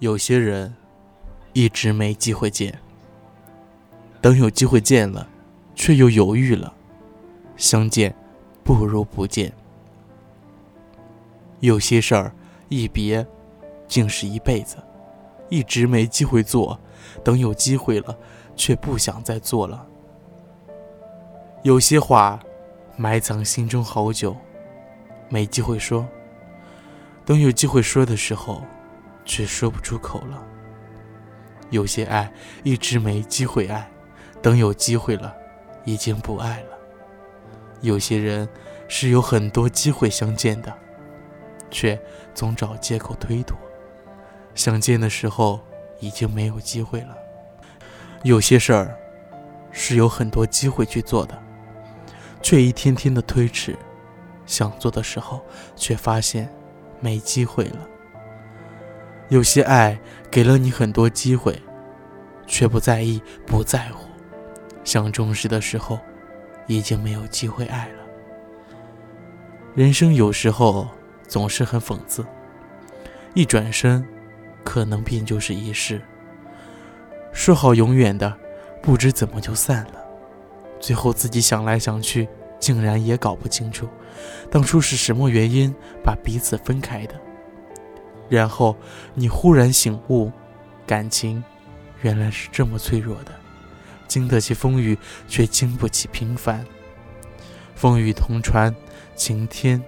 有些人一直没机会见，等有机会见了，却又犹豫了。相见不如不见。有些事儿一别，竟是一辈子。一直没机会做，等有机会了，却不想再做了。有些话埋藏心中好久，没机会说。等有机会说的时候。却说不出口了。有些爱一直没机会爱，等有机会了，已经不爱了。有些人是有很多机会相见的，却总找借口推脱。想见的时候已经没有机会了。有些事儿是有很多机会去做的，却一天天的推迟。想做的时候，却发现没机会了。有些爱给了你很多机会，却不在意、不在乎，想重视的时候，已经没有机会爱了。人生有时候总是很讽刺，一转身，可能便就是一世。说好永远的，不知怎么就散了，最后自己想来想去，竟然也搞不清楚，当初是什么原因把彼此分开的。然后你忽然醒悟，感情原来是这么脆弱的，经得起风雨，却经不起平凡。风雨同船，晴天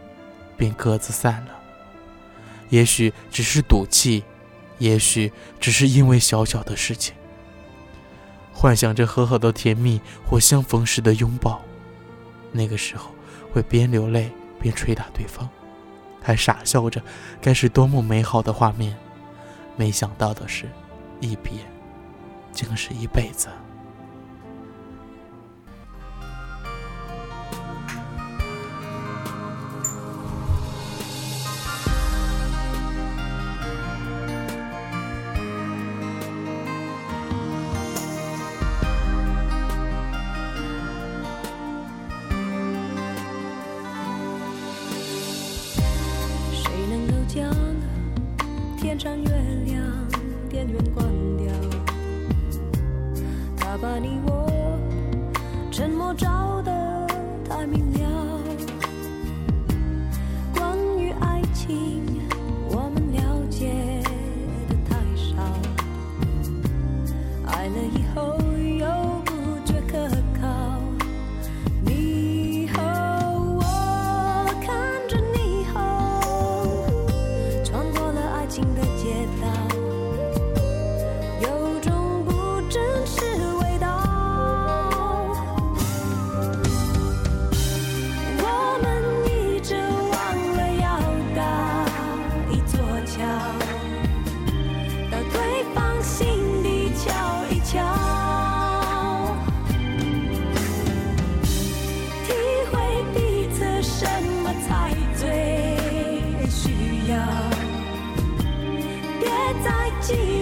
便各自散了。也许只是赌气，也许只是因为小小的事情。幻想着和好的甜蜜或相逢时的拥抱，那个时候会边流泪边捶打对方。还傻笑着，该是多么美好的画面。没想到的是，一别，竟是一辈子。天上月亮，电源关掉，他把你我沉默照得太明了。关于爱情，to you.